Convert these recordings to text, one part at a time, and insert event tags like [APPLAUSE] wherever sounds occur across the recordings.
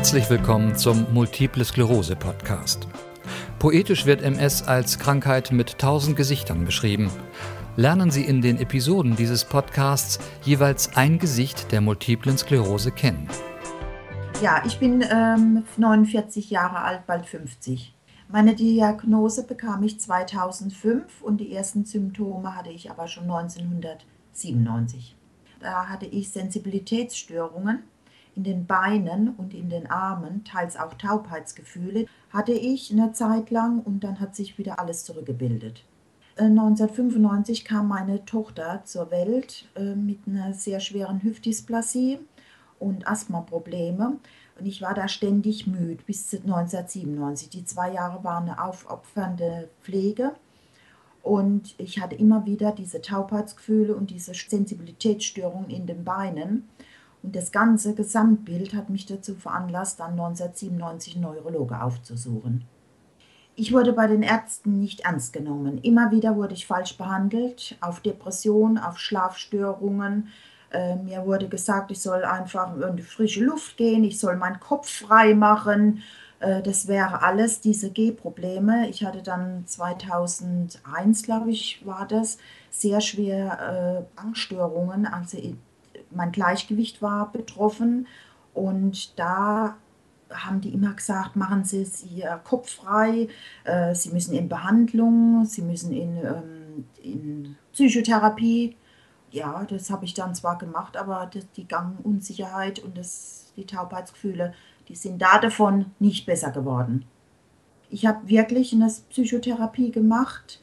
Herzlich willkommen zum Multiple Sklerose Podcast. Poetisch wird MS als Krankheit mit tausend Gesichtern beschrieben. Lernen Sie in den Episoden dieses Podcasts jeweils ein Gesicht der multiplen Sklerose kennen. Ja, ich bin ähm, 49 Jahre alt, bald 50. Meine Diagnose bekam ich 2005 und die ersten Symptome hatte ich aber schon 1997. Da hatte ich Sensibilitätsstörungen in den Beinen und in den Armen, teils auch Taubheitsgefühle, hatte ich eine Zeit lang und dann hat sich wieder alles zurückgebildet. 1995 äh, kam meine Tochter zur Welt äh, mit einer sehr schweren Hüftdysplasie und Asthmaprobleme. Und ich war da ständig müde bis 1997. Die zwei Jahre waren eine aufopfernde Pflege. Und ich hatte immer wieder diese Taubheitsgefühle und diese Sensibilitätsstörungen in den Beinen. Und das ganze Gesamtbild hat mich dazu veranlasst, dann 1997 einen Neurologe aufzusuchen. Ich wurde bei den Ärzten nicht ernst genommen. Immer wieder wurde ich falsch behandelt, auf Depressionen, auf Schlafstörungen. Äh, mir wurde gesagt, ich soll einfach in die frische Luft gehen, ich soll meinen Kopf frei machen. Äh, das wäre alles diese G-Probleme. Ich hatte dann 2001, glaube ich, war das, sehr schwer äh, Angststörungen. Also mein Gleichgewicht war betroffen und da haben die immer gesagt, machen Sie Ihr Kopf frei, äh, Sie müssen in Behandlung, Sie müssen in, ähm, in Psychotherapie. Ja, das habe ich dann zwar gemacht, aber die Gangunsicherheit und das, die Taubheitsgefühle, die sind da davon nicht besser geworden. Ich habe wirklich eine Psychotherapie gemacht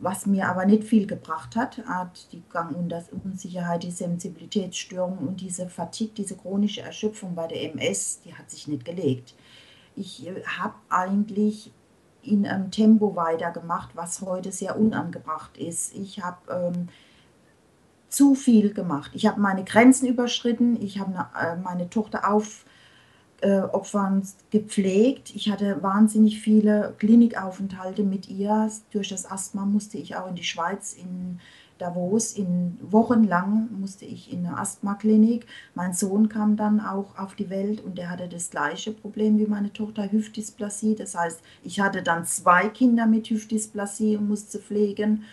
was mir aber nicht viel gebracht hat, hat die Gang- und das Unsicherheit, die Sensibilitätsstörung und diese Fatigue, diese chronische Erschöpfung bei der MS, die hat sich nicht gelegt. Ich äh, habe eigentlich in einem Tempo weitergemacht, was heute sehr unangebracht ist. Ich habe ähm, zu viel gemacht. Ich habe meine Grenzen überschritten. Ich habe äh, meine Tochter auf äh, Opfern gepflegt. Ich hatte wahnsinnig viele Klinikaufenthalte mit ihr. Durch das Asthma musste ich auch in die Schweiz, in Davos, in wochenlang musste ich in eine Asthmaklinik. Mein Sohn kam dann auch auf die Welt und der hatte das gleiche Problem wie meine Tochter, Hüftdysplasie. Das heißt, ich hatte dann zwei Kinder mit Hüftdysplasie und musste pflegen.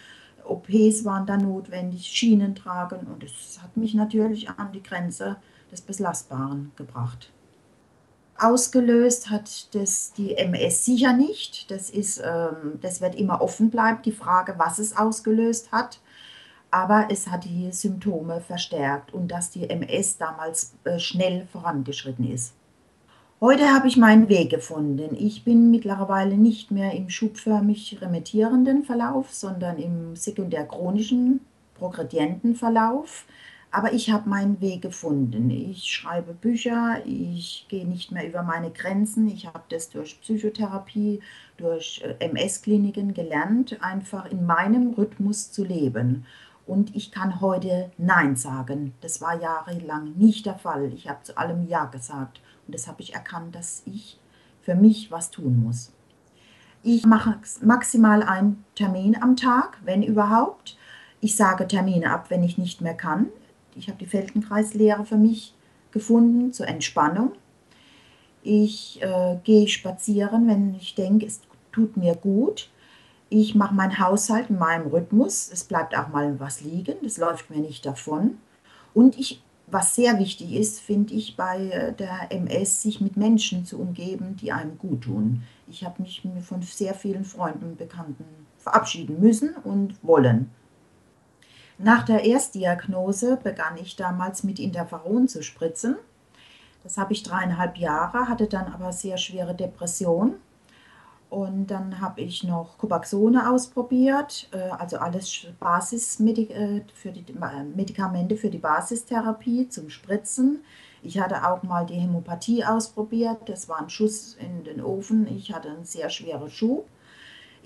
OPs waren dann notwendig, Schienen tragen und das hat mich natürlich an die Grenze des Belastbaren gebracht. Ausgelöst hat das die MS sicher nicht. Das, ist, ähm, das wird immer offen bleiben, die Frage, was es ausgelöst hat. Aber es hat die Symptome verstärkt und dass die MS damals äh, schnell vorangeschritten ist. Heute habe ich meinen Weg gefunden. Ich bin mittlerweile nicht mehr im schubförmig remittierenden Verlauf, sondern im sekundär chronischen progredienten Verlauf. Aber ich habe meinen Weg gefunden. Ich schreibe Bücher, ich gehe nicht mehr über meine Grenzen. Ich habe das durch Psychotherapie, durch äh, MS-Kliniken gelernt, einfach in meinem Rhythmus zu leben. Und ich kann heute Nein sagen. Das war jahrelang nicht der Fall. Ich habe zu allem Ja gesagt. Und das habe ich erkannt, dass ich für mich was tun muss. Ich mache maximal einen Termin am Tag, wenn überhaupt. Ich sage Termine ab, wenn ich nicht mehr kann ich habe die Feldenkreislehre für mich gefunden zur Entspannung. Ich äh, gehe spazieren, wenn ich denke, es tut mir gut. Ich mache meinen Haushalt in meinem Rhythmus. Es bleibt auch mal was liegen, das läuft mir nicht davon. Und ich, was sehr wichtig ist, finde ich bei äh, der MS, sich mit Menschen zu umgeben, die einem gut tun. Ich habe mich von sehr vielen Freunden und Bekannten verabschieden müssen und wollen. Nach der Erstdiagnose begann ich damals mit Interferon zu spritzen. Das habe ich dreieinhalb Jahre, hatte dann aber sehr schwere Depression. Und dann habe ich noch Cobaxone ausprobiert, äh, also alles Basismedikamente äh, für die äh, Medikamente für die Basistherapie zum Spritzen. Ich hatte auch mal die Hämopathie ausprobiert, das war ein Schuss in den Ofen. Ich hatte einen sehr schweren Schub.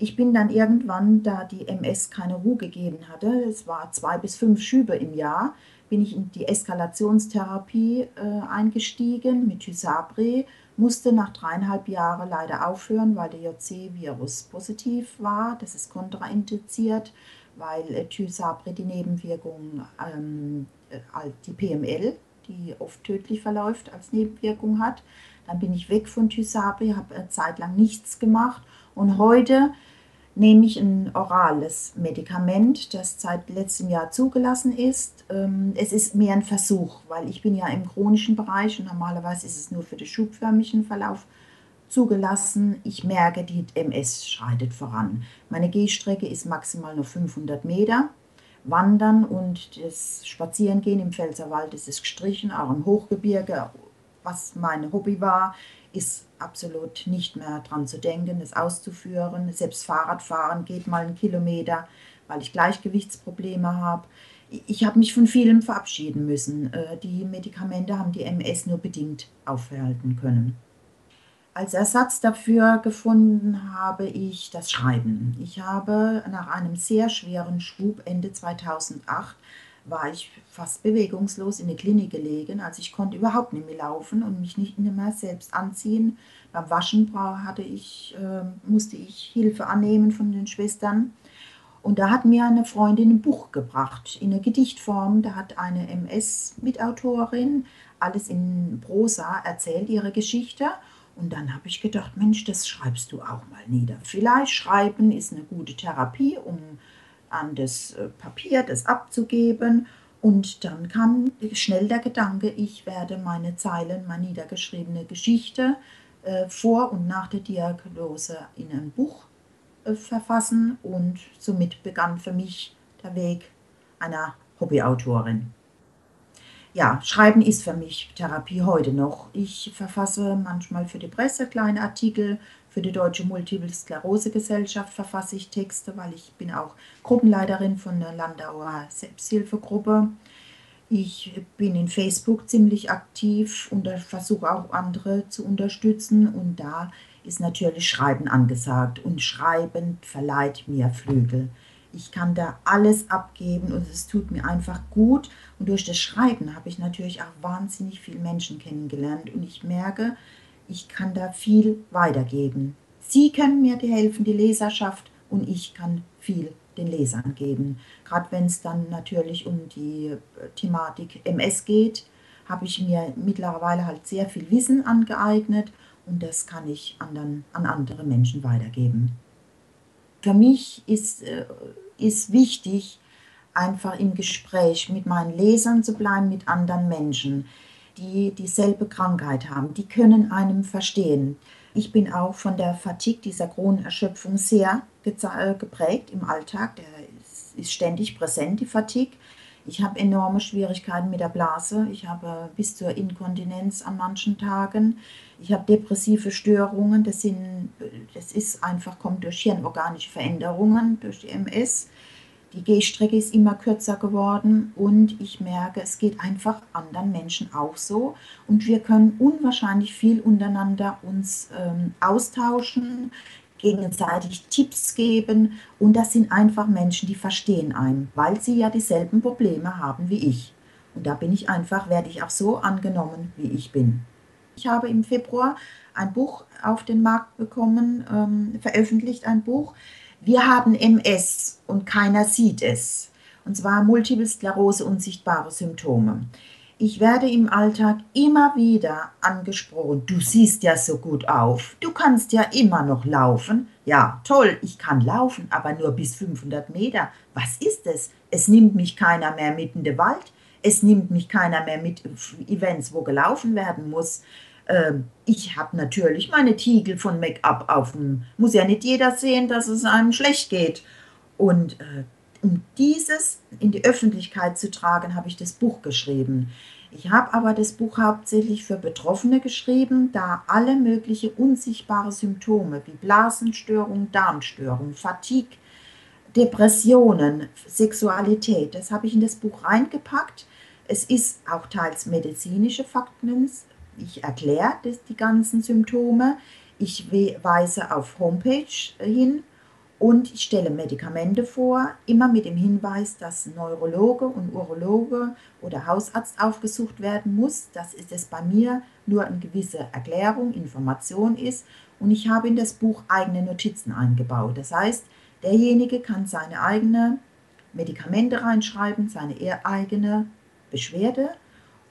Ich bin dann irgendwann, da die MS keine Ruhe gegeben hatte, es war zwei bis fünf Schübe im Jahr, bin ich in die Eskalationstherapie äh, eingestiegen mit Tysabri, musste nach dreieinhalb Jahren leider aufhören, weil der JC-Virus positiv war. Das ist kontraindiziert, weil äh, Tysabri die Nebenwirkung, ähm, äh, die PML, die oft tödlich verläuft, als Nebenwirkung hat. Dann bin ich weg von Thysabe, habe eine Zeit lang nichts gemacht und heute nehme ich ein orales Medikament, das seit letztem Jahr zugelassen ist. Ähm, es ist mehr ein Versuch, weil ich bin ja im chronischen Bereich und normalerweise ist es nur für den schubförmigen Verlauf zugelassen. Ich merke, die MS schreitet voran. Meine Gehstrecke ist maximal nur 500 Meter. Wandern und das Spazierengehen im Pfälzerwald ist es gestrichen, auch im Hochgebirge, was mein Hobby war, ist absolut nicht mehr dran zu denken, es auszuführen. Selbst Fahrradfahren geht mal einen Kilometer, weil ich Gleichgewichtsprobleme habe. Ich habe mich von vielem verabschieden müssen. Äh, die Medikamente haben die MS nur bedingt aufhalten können. Als Ersatz dafür gefunden habe ich das Schreiben. Ich habe nach einem sehr schweren Schub Ende 2008 war ich fast bewegungslos in der Klinik gelegen. Also ich konnte überhaupt nicht mehr laufen und mich nicht mehr selbst anziehen. Beim Waschen hatte ich, äh, musste ich Hilfe annehmen von den Schwestern. Und da hat mir eine Freundin ein Buch gebracht in der Gedichtform. Da hat eine MS-Mitautorin alles in Prosa erzählt, ihre Geschichte. Und dann habe ich gedacht, Mensch, das schreibst du auch mal nieder. Vielleicht schreiben ist eine gute Therapie, um an das äh, Papier, das abzugeben. Und dann kam schnell der Gedanke, ich werde meine Zeilen, meine niedergeschriebene Geschichte äh, vor und nach der Diagnose in ein Buch äh, verfassen. Und somit begann für mich der Weg einer Hobbyautorin. Ja, Schreiben ist für mich Therapie heute noch. Ich verfasse manchmal für die Presse kleine Artikel, für die Deutsche Multiple Sklerose Gesellschaft verfasse ich Texte, weil ich bin auch Gruppenleiterin von der Landauer Selbsthilfegruppe. Ich bin in Facebook ziemlich aktiv und versuche auch andere zu unterstützen. Und da ist natürlich Schreiben angesagt. Und Schreiben verleiht mir Flügel. Ich kann da alles abgeben und es tut mir einfach gut. Und durch das Schreiben habe ich natürlich auch wahnsinnig viele Menschen kennengelernt. Und ich merke, ich kann da viel weitergeben. Sie können mir helfen, die Leserschaft, und ich kann viel den Lesern geben. Gerade wenn es dann natürlich um die äh, Thematik MS geht, habe ich mir mittlerweile halt sehr viel Wissen angeeignet und das kann ich anderen, an andere Menschen weitergeben. Für mich ist, äh, ist wichtig, einfach im Gespräch mit meinen Lesern zu bleiben, mit anderen Menschen die dieselbe Krankheit haben. Die können einem verstehen. Ich bin auch von der Fatigue, dieser Kronenerschöpfung, sehr äh, geprägt im Alltag. Der ist, ist ständig präsent, die Fatigue. Ich habe enorme Schwierigkeiten mit der Blase. Ich habe bis zur Inkontinenz an manchen Tagen. Ich habe depressive Störungen. Das, sind, das ist einfach, kommt durch hirnorganische Veränderungen, durch die MS. Die Gehstrecke ist immer kürzer geworden und ich merke, es geht einfach anderen Menschen auch so. Und wir können unwahrscheinlich viel untereinander uns ähm, austauschen, gegenseitig Tipps geben. Und das sind einfach Menschen, die verstehen einen, weil sie ja dieselben Probleme haben wie ich. Und da bin ich einfach, werde ich auch so angenommen, wie ich bin. Ich habe im Februar ein Buch auf den Markt bekommen, ähm, veröffentlicht ein Buch, wir haben MS und keiner sieht es. Und zwar Multiple Sklerose unsichtbare Symptome. Ich werde im Alltag immer wieder angesprochen, du siehst ja so gut auf, du kannst ja immer noch laufen. Ja, toll, ich kann laufen, aber nur bis 500 Meter. Was ist es? Es nimmt mich keiner mehr mit in den Wald, es nimmt mich keiner mehr mit Events, wo gelaufen werden muss. Ähm, ich habe natürlich meine Tiegel von Make-up auf dem. Muss ja nicht jeder sehen, dass es einem schlecht geht. Und äh, um dieses in die Öffentlichkeit zu tragen, habe ich das Buch geschrieben. Ich habe aber das Buch hauptsächlich für Betroffene geschrieben, da alle möglichen unsichtbare Symptome wie Blasenstörung, Darmstörung, Fatigue, Depressionen, Sexualität, das habe ich in das Buch reingepackt. Es ist auch teils medizinische Fakten ich erkläre die ganzen Symptome, ich weise auf Homepage hin und ich stelle Medikamente vor, immer mit dem Hinweis, dass Neurologe und Urologe oder Hausarzt aufgesucht werden muss. Das ist es bei mir nur eine gewisse Erklärung, Information ist. Und ich habe in das Buch eigene Notizen eingebaut. Das heißt, derjenige kann seine eigenen Medikamente reinschreiben, seine eigene Beschwerde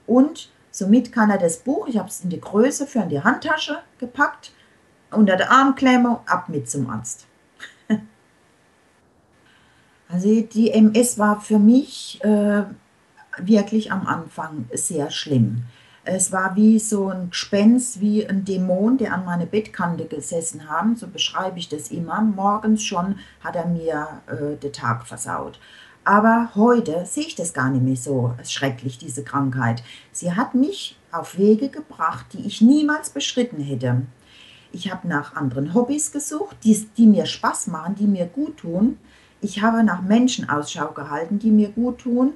und Somit kann er das Buch, ich habe es in die Größe für in die Handtasche gepackt, unter der Armklemme, ab mit zum Arzt. [LAUGHS] Also die MS war für mich äh, wirklich am Anfang sehr schlimm. Es war wie so ein Gespenst, wie ein Dämon, der an meine Bettkante gesessen haben. So beschreibe ich das immer. Morgens schon hat er mir äh, den Tag versaut. Aber heute sehe ich das gar nicht mehr so schrecklich, diese Krankheit. Sie hat mich auf Wege gebracht, die ich niemals beschritten hätte. Ich habe nach anderen Hobbys gesucht, die, die mir Spaß machen, die mir gut tun. Ich habe nach Menschen Ausschau gehalten, die mir gut tun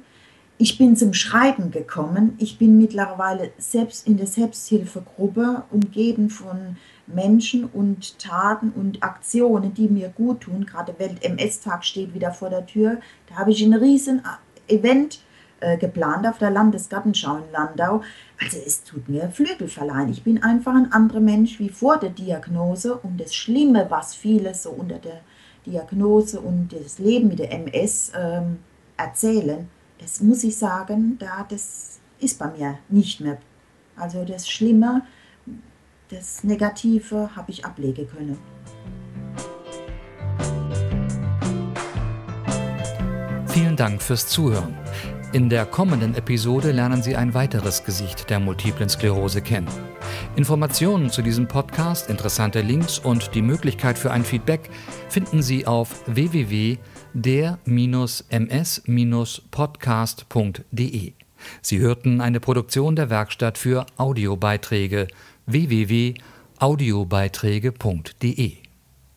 ich bin zum Schreiben gekommen. Ich bin mittlerweile selbst in der Selbsthilfegruppe umgeben von Menschen und Taten und Aktionen, die mir gut tun. Gerade Welt-MS-Tag steht wieder vor der Tür. Da habe ich ein riesen Event äh, geplant auf der Landesgartenschau in Landau. Also es tut mir Flügel verleihen. Ich bin einfach ein anderer Mensch wie vor der Diagnose. Und das Schlimme, was viele so unter der Diagnose und das Leben mit der MS ähm, erzählen, das muss ich sagen, da, das ist bei mir nicht mehr. Also das Schlimme, das Negative habe ich ablegen können. Vielen Dank fürs Zuhören. In der kommenden Episode lernen Sie ein weiteres Gesicht der multiplen Sklerose kennen. Informationen zu diesem Podcast, interessante Links und die Möglichkeit für ein Feedback finden Sie auf www.der-ms-podcast.de. Sie hörten eine Produktion der Werkstatt für Audiobeiträge www.audiobeiträge.de.